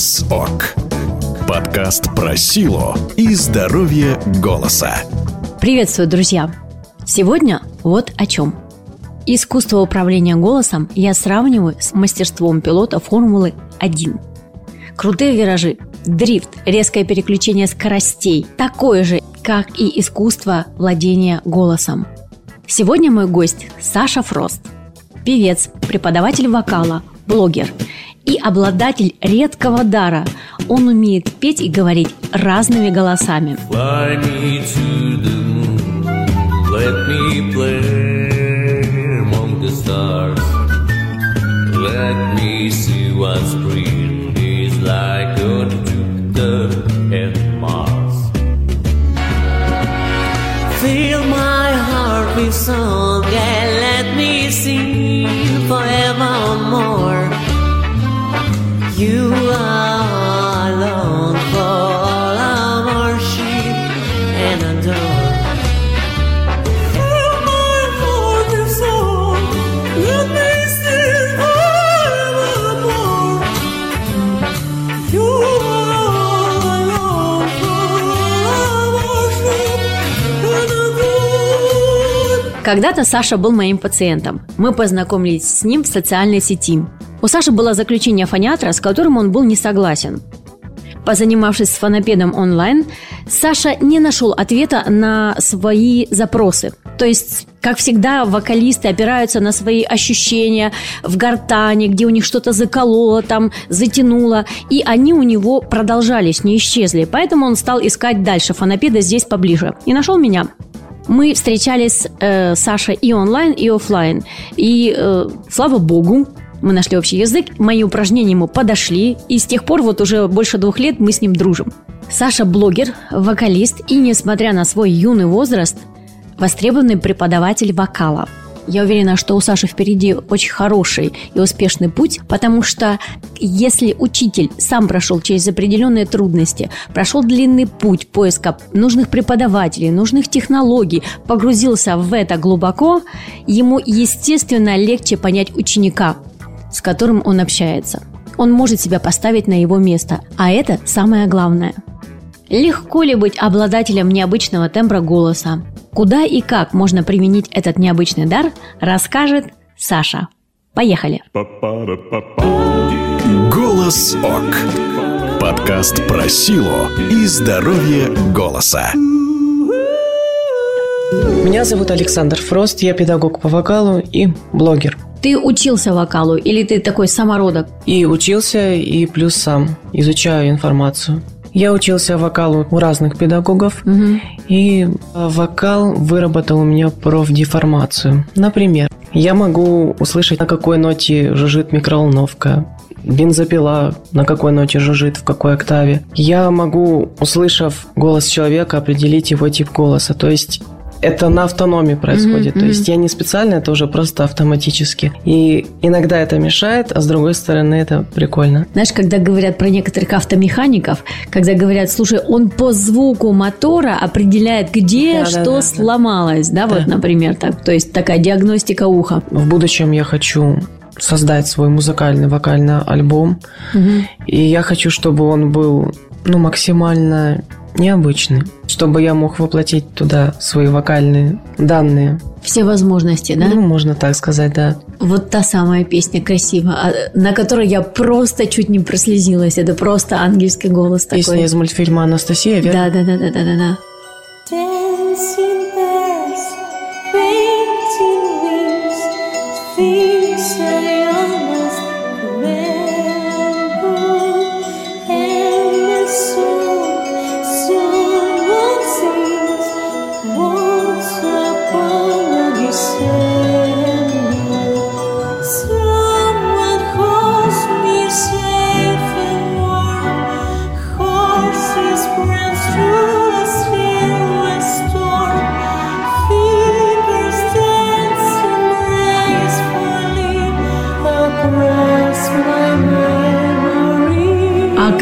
Голос ОК. Подкаст про силу и здоровье голоса. Приветствую, друзья! Сегодня вот о чем. Искусство управления голосом я сравниваю с мастерством пилота Формулы-1. Крутые виражи, дрифт, резкое переключение скоростей – такое же, как и искусство владения голосом. Сегодня мой гость Саша Фрост – певец, преподаватель вокала, блогер и обладатель редкого дара. Он умеет петь и говорить разными голосами. Let me see what spring Когда-то Саша был моим пациентом. Мы познакомились с ним в социальной сети. У Саши было заключение фониатра, с которым он был не согласен. Позанимавшись с фонопедом онлайн, Саша не нашел ответа на свои запросы. То есть, как всегда, вокалисты опираются на свои ощущения в гортане, где у них что-то закололо, там затянуло, и они у него продолжались, не исчезли. Поэтому он стал искать дальше фонопеда здесь поближе. И нашел меня. Мы встречались э, Саша и онлайн, и офлайн. И э, слава богу, мы нашли общий язык, мои упражнения ему подошли, и с тех пор вот уже больше двух лет мы с ним дружим. Саша блогер, вокалист и, несмотря на свой юный возраст, востребованный преподаватель вокала. Я уверена, что у Саши впереди очень хороший и успешный путь, потому что если учитель сам прошел через определенные трудности, прошел длинный путь поиска нужных преподавателей, нужных технологий, погрузился в это глубоко, ему, естественно, легче понять ученика, с которым он общается. Он может себя поставить на его место, а это самое главное. Легко ли быть обладателем необычного тембра голоса? Куда и как можно применить этот необычный дар, расскажет Саша. Поехали! Голос ОК. Подкаст про силу и здоровье голоса. Меня зовут Александр Фрост, я педагог по вокалу и блогер. Ты учился вокалу или ты такой самородок? И учился, и плюс сам изучаю информацию. Я учился вокалу у разных педагогов, и э, вокал выработал у меня профдеформацию. Например, я могу услышать, на какой ноте жужжит микроволновка, бензопила, на какой ноте жужжит, в какой октаве. Я могу, услышав голос человека, определить его тип голоса. То есть это на автономии происходит. То есть я не специально, это уже просто автоматически. И иногда это мешает, а с другой стороны это прикольно. Знаешь, когда говорят про некоторых автомехаников, когда говорят, слушай, он по звуку мотора определяет, где Да, что да, да. сломалось, да, вот, Да. например, так, то есть такая диагностика уха. В будущем я хочу создать свой музыкальный вокальный альбом. И я хочу, чтобы он был ну, максимально необычный. Чтобы я мог воплотить туда свои вокальные данные. Все возможности, да? Ну, можно так сказать, да. Вот та самая песня красивая, на которой я просто чуть не прослезилась. Это просто ангельский голос Песня такой. из мультфильма «Анастасия», верно? Да, да, да, да, да, да, да. Dancing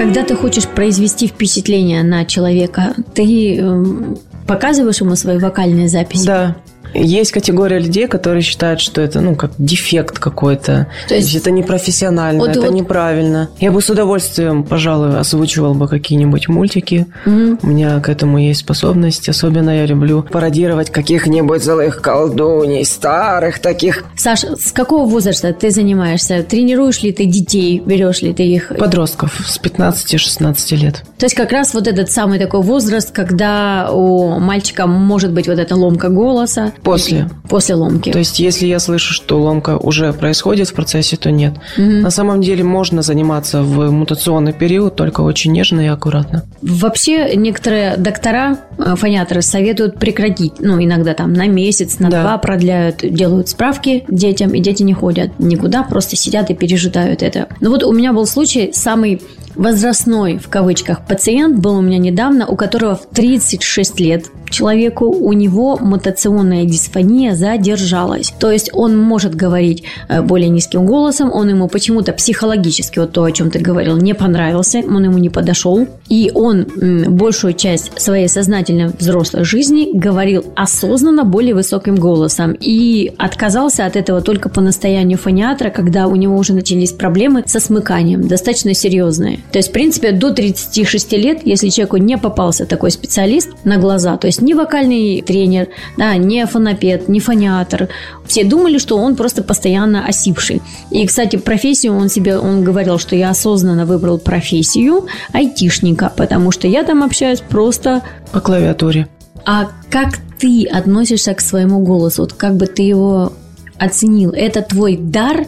когда ты хочешь произвести впечатление на человека, ты эм, показываешь ему свои вокальные записи? Да. Есть категория людей, которые считают, что это, ну, как дефект какой-то. То есть- это непрофессионально, Вот- это вот- неправильно. Я бы с удовольствием, пожалуй, озвучивал бы какие-нибудь мультики. Мгм. У меня к этому есть способность. Особенно я люблю пародировать каких-нибудь злых колдуней, старых таких Саш, с какого возраста ты занимаешься? Тренируешь ли ты детей? Берешь ли ты их? подростков с 15-16 лет. То есть как раз вот этот самый такой возраст, когда у мальчика может быть вот эта ломка голоса. После. После ломки. То есть, если я слышу, что ломка уже происходит в процессе, то нет. На самом деле можно заниматься в мутационный период, только очень нежно и аккуратно. Вообще некоторые доктора, э, фониаторы советуют прекратить. Ну, иногда там на месяц, на Да. два продляют, делают справки детям, и дети не ходят никуда, просто сидят и пережидают это. Но вот у меня был случай, самый возрастной, в кавычках, пациент был у меня недавно, у которого в 36 лет человеку, у него мутационная дисфония задержалась. То есть он может говорить э, более низким голосом, он ему почему-то психологически, вот то, о чем ты говорил, не понравился, он ему не подошел. И он большую часть своей сознательной взрослой жизни говорил осознанно более высоким голосом. И отказался от этого только по настоянию фониатра, когда у него уже начались проблемы со смыканием, достаточно серьезные. То есть, в принципе, до 36 лет, если человеку не попался такой специалист на глаза, то есть не вокальный тренер, да, не фонопед, не фониатор, все думали, что он просто постоянно осипший. И, кстати, профессию он себе, он говорил, что я осознанно выбрал профессию айтишника, потому что я там общаюсь просто По клавиатуре. а как ты относишься к своему голосу? Вот как бы ты его оценил? Это твой дар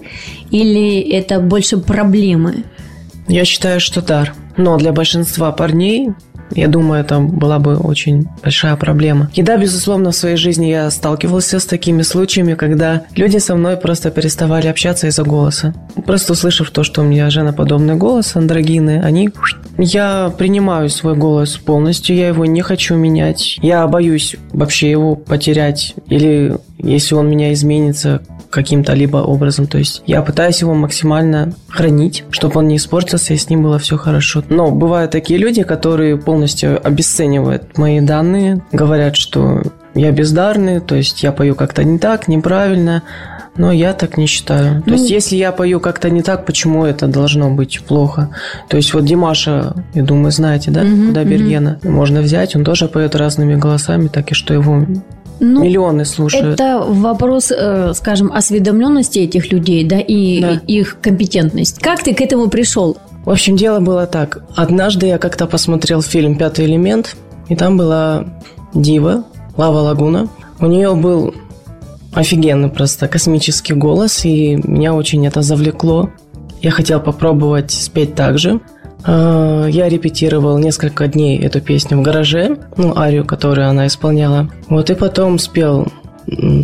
или это больше проблемы? Я считаю, что дар. Но для большинства парней, я думаю, это была бы очень большая проблема. И да, безусловно, в своей жизни я сталкивался с такими случаями, когда люди со мной просто переставали общаться из-за голоса. Просто услышав то, что у меня женоподобный голос, андрогины, они... Я принимаю свой голос полностью, я его не хочу менять. Я боюсь вообще его потерять. Или если он меня изменится, каким-то либо образом. То есть я пытаюсь его максимально хранить, чтобы он не испортился, и с ним было все хорошо. Но бывают такие люди, которые полностью обесценивают мои данные, говорят, что я бездарный, то есть я пою как-то не так, неправильно. Но я так не считаю. То Ну- есть, если я пою как-то не так, почему это должно быть плохо? То есть, вот Димаша, я думаю, знаете, да, Мгм, куда мгм. Бергена можно взять, он тоже поет разными голосами, так и что его Ну, миллионы слушают. это вопрос, э, скажем, осведомленности этих людей, да, и Да. их компетентность. Как ты к этому пришел? В общем, дело было так. Однажды я как-то посмотрел фильм «Пятый элемент», и там была дива, Лава Лагуна. У нее был офигенный просто космический голос, и меня очень это завлекло. Я хотел попробовать спеть так же. А, Я репетировал несколько дней эту песню в гараже, ну, арию, которую она исполняла. Вот и потом спел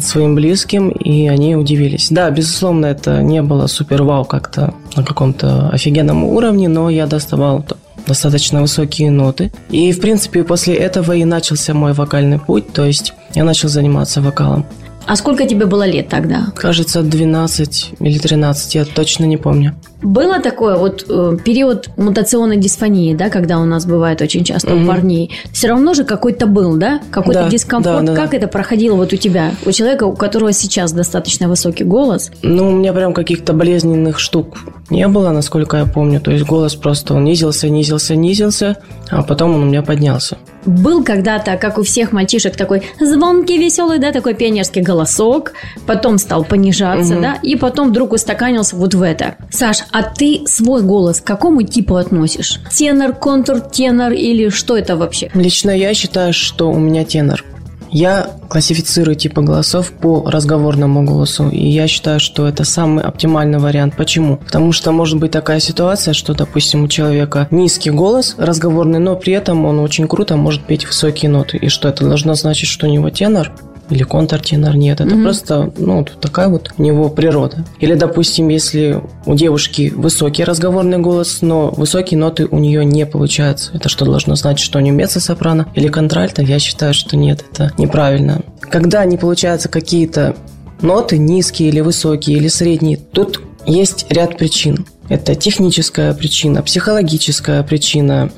своим близким, и они удивились. Да, безусловно, это не было супер-вау как-то на каком-то офигенном уровне, но я доставал достаточно высокие ноты. И, в принципе, после этого и начался мой вокальный путь, то есть я начал заниматься вокалом. А сколько тебе было лет тогда? Кажется, 12 или 13, я точно не помню. Было такое вот э, период мутационной дисфонии, да, когда у нас бывает очень часто у Мгм. парней. Все равно же какой-то был, да, какой-то Да, дискомфорт. да, да, как да. это проходило вот у тебя, у человека, у которого сейчас достаточно высокий голос? Ну, у меня прям каких-то болезненных штук не было, насколько я помню. То есть голос просто он низился, низился, низился, а потом он у меня поднялся. Был когда-то, как у всех мальчишек, такой звонкий, веселый, да, такой пионерский голосок, потом стал понижаться, Мгм. да, и потом вдруг устаканился вот в это. Саш, а ты свой голос к какому типу относишь? Тенор, контур, тенор или что это вообще? Лично я считаю, что у меня тенор. Я классифицирую типы голосов по разговорному голосу, и я считаю, что это самый оптимальный вариант. Почему? Потому что может быть такая ситуация, что, допустим, у человека низкий голос разговорный, но при этом он очень круто может петь высокие ноты. И что это должно значить, что у него тенор? Или контртенор? Нет, это Мгм. просто, ну, вот такая вот у него природа. Или, допустим, если у девушки высокий разговорный голос, но высокие ноты у нее не получаются. Это что должно значить, что у нее меццо-сопрано или контральто? Я считаю, что нет, это неправильно. Когда не получаются какие-то ноты, низкие или высокие, или средние, тут есть ряд причин. Это техническая причина, психологическая причина,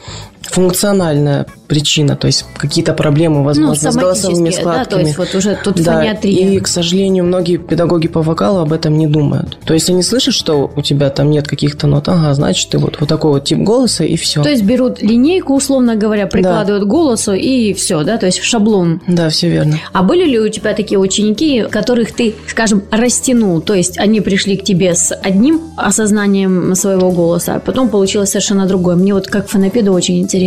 функциональная причина, то есть какие-то проблемы, возможно, с голосовыми соматические, да, то складками. есть вот уже тут Да, фониатрия. и, к сожалению, многие педагоги по вокалу об этом не думают. То есть они слышат, что у тебя там нет каких-то нот, ага, значит, ты вот, вот такой вот тип голоса, и все. То есть берут линейку, условно говоря, прикладывают к голосу и все, да, то есть шаблон. Да, все верно. А были ли у тебя такие ученики, которых ты, скажем, растянул? То есть они пришли к тебе с одним осознанием своего голоса, а потом получилось совершенно другое. Мне вот как фонопеду очень интересно.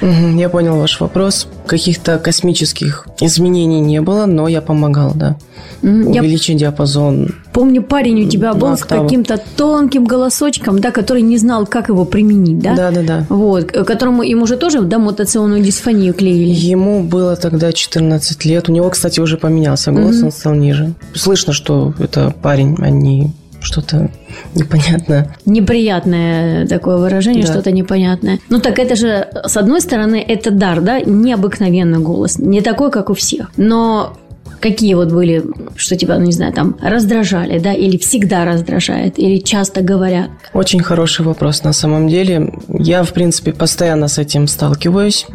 Мгм, Я понял ваш вопрос. Каких-то космических изменений не было, но я помогал, да. Я Увеличить диапазон. помню, парень у тебя был с каким-то тонким голосочком, да, который не знал, как его применить, да? Да, да, да. Вот, которому ему же тоже, да, мутационную дисфонию клеили. Ему было тогда 14 лет. У него, кстати, уже поменялся голос, он стал ниже. Слышно, что это парень, а не что-то непонятное. Неприятное такое выражение, Да. что-то непонятное. Ну так это же, с одной стороны, это дар, да, необыкновенный голос, не такой, как у всех. Но какие вот были, что тебя, ну, не знаю, там раздражали, да, или всегда раздражает, или часто говорят? Очень хороший вопрос на самом деле. Я, в принципе, постоянно с этим сталкиваюсь.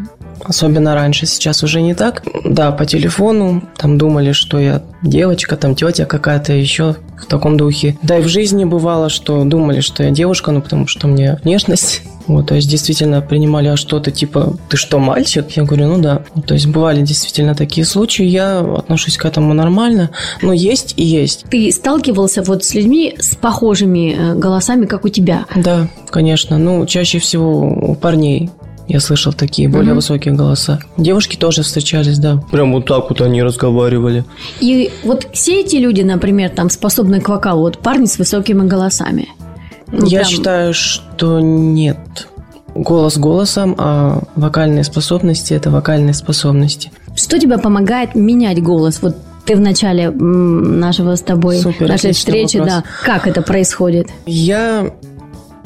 Особенно раньше, сейчас уже не так. Да, по телефону, там думали, что я девочка, там тетя какая-то еще в таком духе. Да и в жизни бывало, что думали, что я девушка, ну потому что меня внешность. Вот, то есть действительно принимали а что-то типа «ты что, мальчик?» Я говорю, ну да. То есть бывали действительно такие случаи, я отношусь к этому нормально. Но есть и есть. Ты сталкивался вот с людьми с похожими э, голосами, как у тебя? Да, конечно. Ну, чаще всего у парней я слышал такие более Мгм. высокие голоса. Девушки тоже встречались, да. Прям вот так вот они разговаривали. И вот все эти люди, например, там способны к вокалу, вот парни с высокими голосами. Ну, я прям- считаю, что нет. Голос голосом, а вокальные способности – это вокальные способности. Что тебе помогает менять голос? Вот ты в начале нашего с тобой, Супер, нашей встречи, вопрос. да. Как это происходит? Я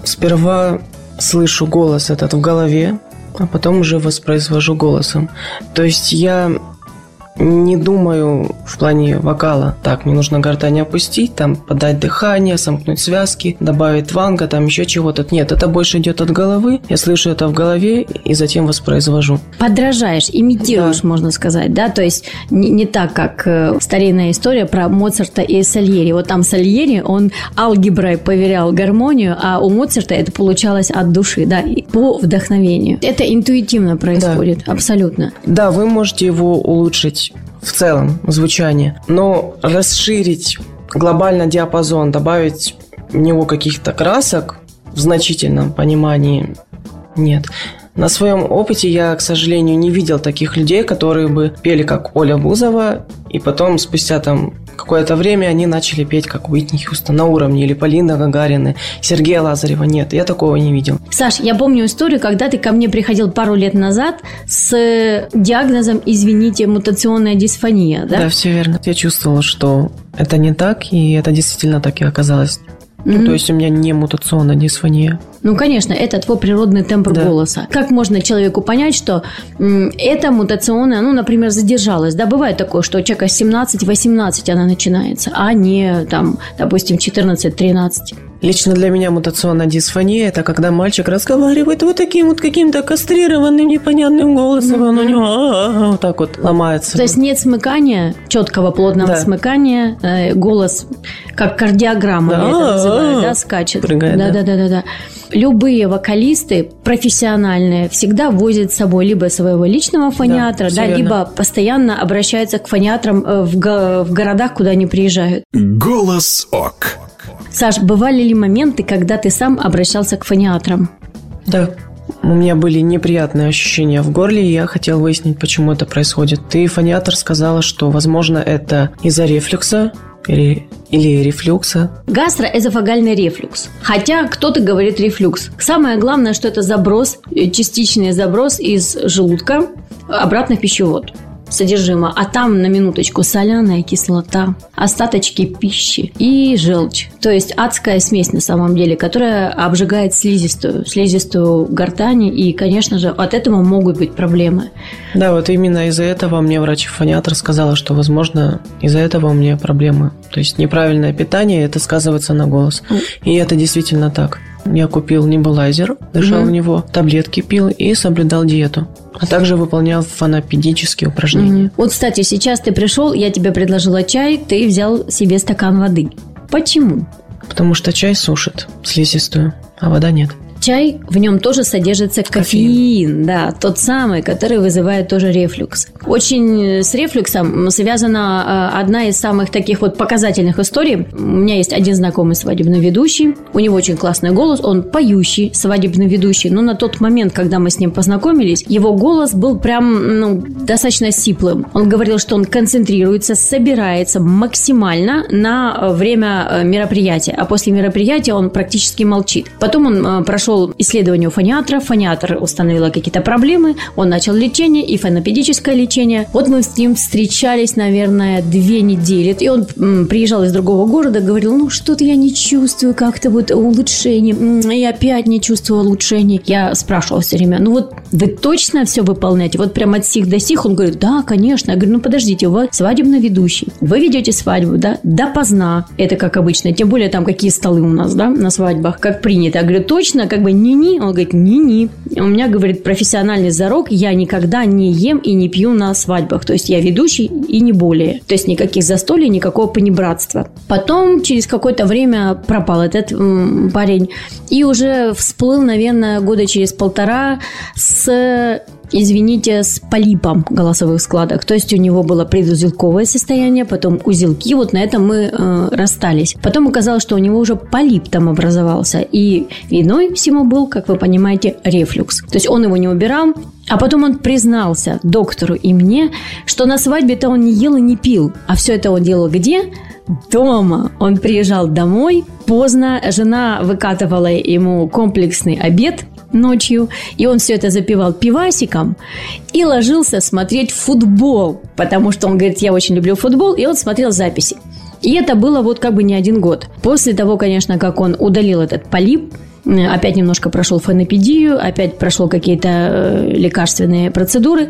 сперва слышу голос этот в голове, а потом уже воспроизвожу голосом. То есть я не думаю в плане вокала. Так, мне нужно гортань опустить, там подать дыхание, сомкнуть связки, добавить ванга, там еще чего-то. Нет, это больше идет от головы. Я слышу это в голове и затем воспроизвожу. Подражаешь, имитируешь, Да. можно сказать, да? То есть не, не так, как э, старинная история про Моцарта и Сальери. Вот там Сальери, он алгеброй поверял гармонию, а у Моцарта это получалось от души, да, и по вдохновению. Это интуитивно происходит, абсолютно. Да, вы можете его улучшить в целом, звучание, но расширить глобально диапазон, добавить в него каких-то красок в значительном понимании нет. На своем опыте я, к сожалению, не видел таких людей, которые бы пели как Оля Бузова, и потом спустя там какое-то время они начали петь как Уитни Хьюстон на уровне, или Полина Гагарина, Сергея Лазарева. Нет, я такого не видел. Саш, я помню историю, когда ты ко мне приходил пару лет назад с э, диагнозом, извините, мутационная дисфония, да? Да, все верно. Я чувствовала, что это не так, и это действительно так и оказалось. Ну, Мгм. то есть у меня не мутационная дисфония. Ну, конечно, это твой природный тембр Да. голоса. Как можно человеку понять, что м, эта мутационная, ну, например, задержалась? Да, бывает такое, что у человека 17-18 она начинается, а не, там, допустим, 14-13. Лично для меня мутационная дисфония – это когда мальчик разговаривает вот таким вот каким-то кастрированным непонятным голосом, он у него вот так вот ломается. То есть нет смыкания, четкого плотного Да. смыкания, э, голос как кардиограмма, я это Да. называю, да, скачет. Прыгает, да, да. да, да, да, да. Любые вокалисты профессиональные всегда возят с собой либо своего личного фониатора, всё да, верно. либо постоянно обращаются к фониатрам э, в, го- в городах, куда они приезжают. Голос ОК. Саш, бывали ли моменты, когда ты сам обращался к фониатрам? Да. У меня были неприятные ощущения в горле, и я хотел выяснить, почему это происходит. Ты, фониатор, сказала, что, возможно, это из-за рефлюкса или, или рефлюкса. Гастроэзофагальный рефлюкс. Хотя кто-то говорит рефлюкс. Самое главное, что это заброс, э, частичный заброс из желудка обратно в пищевод содержимое, а там на минуточку соляная кислота, остаточки пищи и желчь. То есть адская смесь на самом деле, которая обжигает слизистую, слизистую гортани, и, конечно же, от этого могут быть проблемы. Да, вот именно из-за этого мне врач-фониатор сказала, что, возможно, из-за этого у меня проблемы. То есть неправильное питание, это сказывается на голос. И это действительно так. Я купил небулайзер, дышал в него, таблетки пил и соблюдал диету. А также выполнял фонопедические упражнения. Мгм. Вот, кстати, сейчас ты пришел, я тебе предложила чай, ты взял себе стакан воды. Почему? Потому что чай сушит слизистую, а вода нет. Чай, в нем тоже содержится кофеин, да, тот самый, который вызывает тоже рефлюкс. Очень э, с рефлюксом связана э, одна из самых таких вот показательных историй. У меня есть один знакомый свадебный ведущий, у него очень классный голос, он поющий свадебный ведущий, но на тот момент, когда мы с ним познакомились, его голос был прям ну, достаточно сиплым. Он говорил, что он концентрируется, собирается максимально на э, время мероприятия, а после мероприятия он практически молчит. Потом он э, прошел исследование у фониатра, фониатр установила какие-то проблемы, он начал лечение и фонопедическое лечение. Вот мы с ним встречались, наверное, две недели, и он приезжал из другого города, говорил, ну что-то я не чувствую как-то вот улучшений, и опять не чувствую улучшений. Я спрашивала все время, ну вот вы точно все выполняете? Вот прям от сих до сих? Он говорит, да, конечно. Я говорю, ну подождите, вы свадебный ведущий, вы ведете свадьбу, да, допоздна, это как обычно, тем более там какие столы у нас, да, на свадьбах, как принято. Я говорю, точно, как бы ни-ни? Он говорит, ни-ни. У меня, говорит, профессиональный зарок, я никогда не ем и не пью на свадьбах. То есть я ведущий и не более. То есть никаких застолий, никакого понебратства. Потом через какое-то время пропал этот м, парень. И уже всплыл, наверное, года через полтора с извините, с полипом голосовых складок. То есть у него было предузелковое состояние, потом узелки. Вот на этом мы э, расстались. Потом оказалось, что у него уже полип там образовался. И виной всему был, как вы понимаете, рефлюкс. То есть он его не убирал. А потом он признался доктору и мне, что на свадьбе-то он не ел и не пил. А все это он делал где? Дома. Он приезжал домой поздно. Жена выкатывала ему комплексный обед ночью, и он все это запивал пивасиком и ложился смотреть футбол, потому что он говорит, я очень люблю футбол, и он смотрел записи. И это было вот как бы не один год. После того, конечно, как он удалил этот полип, э, опять немножко прошел фонопедию, опять прошел какие-то э, лекарственные процедуры.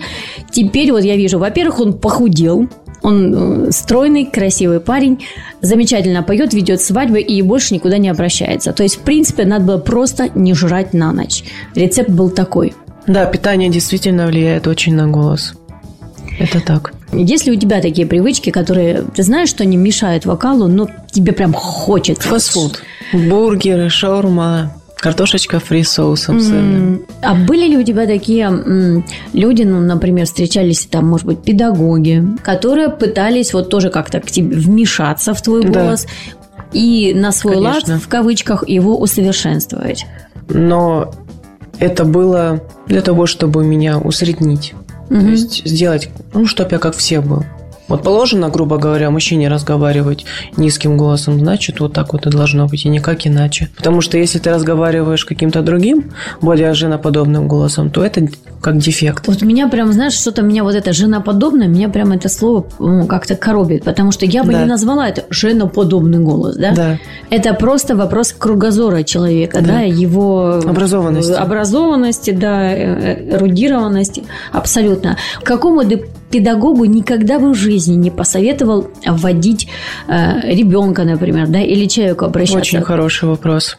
Теперь вот я вижу, во-первых, он похудел, он э, стройный, красивый парень, замечательно поет, ведет свадьбы и больше никуда не обращается. То есть, в принципе, надо было просто не жрать на ночь. Рецепт был такой. Да, питание действительно влияет очень на голос. Это так. Если у тебя такие привычки, которые ты знаешь, что они мешают вокалу, но тебе прям хочется. Фастфуд. Бургеры, шаурма, картошечка фри с соусом сырным. М, А были ли у тебя такие люди, ну, например, встречались там, может быть, педагоги, которые пытались вот тоже как-то к тебе вмешаться в твой Да. голос и на свой Конечно. лад, в кавычках, его усовершенствовать? Но это было для того, чтобы меня усреднить. То есть сделать, ну, чтобы я как все был. Вот положено, грубо говоря, мужчине разговаривать низким голосом, значит, вот так вот и должно быть, и никак иначе. Потому что если ты разговариваешь каким-то другим, более женоподобным голосом, то это как дефект. Вот меня прям, знаешь, что-то меня вот это женоподобное, меня прям это слово ну, как-то коробит, потому что я бы Да. не назвала это женоподобный голос, да? Да. Это просто вопрос кругозора человека, да, Да. его Образованности. образованности, да, э, эрудированности, абсолютно. Какому ты педагогу никогда бы в жизни не посоветовал вводить э, ребенка, например, да, или человеку обращаться? Очень хороший вопрос.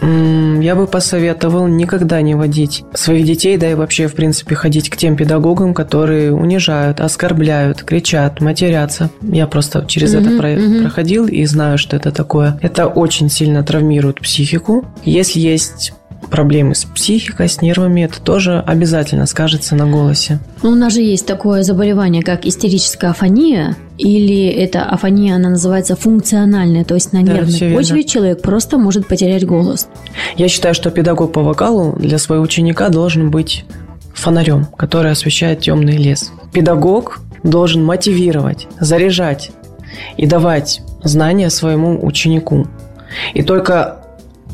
Я бы посоветовал никогда не водить своих детей, да и вообще, в принципе, ходить к тем педагогам, которые унижают, оскорбляют, кричат, матерятся. Я просто через это про- проходил и знаю, что это такое. Это очень сильно травмирует психику. Если есть проблемы с психикой, с нервами, это тоже обязательно скажется на голосе. Ну, у нас же есть такое заболевание, как истерическая афония, или эта афония, она называется функциональная, то есть на Да, нервной почве человек просто может потерять голос. Я считаю, что педагог по вокалу для своего ученика должен быть фонарем, который освещает темный лес. Педагог должен мотивировать, заряжать и давать знания своему ученику. И только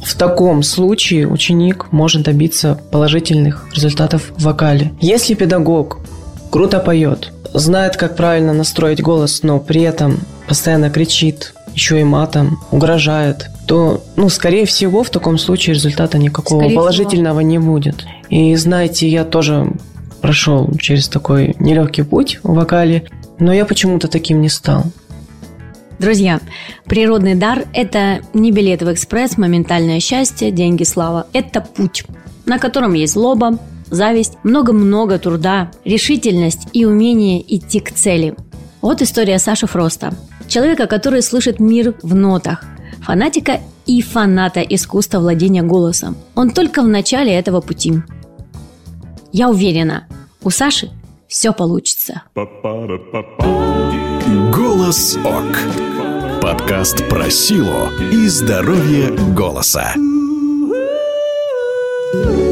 в таком случае ученик может добиться положительных результатов в вокале. Если педагог круто поет, знает, как правильно настроить голос, но при этом постоянно кричит, еще и матом, угрожает, то, ну, скорее всего, в таком случае результата никакого Скорее всего. положительного не будет. И знаете, я тоже прошел через такой нелегкий путь в вокале, но я почему-то таким не стал. Друзья, природный дар – это не билет в экспресс, моментальное счастье, деньги, слава. Это путь, на котором есть злоба, зависть, много-много труда, решительность и умение идти к цели. Вот история Саши Фроста. Человека, который слышит мир в нотах. Фанатика и фаната искусства владения голосом. Он только в начале этого пути. Я уверена, у Саши все получится. Голос ОК. Подкаст про силу и здоровье голоса. Ooh.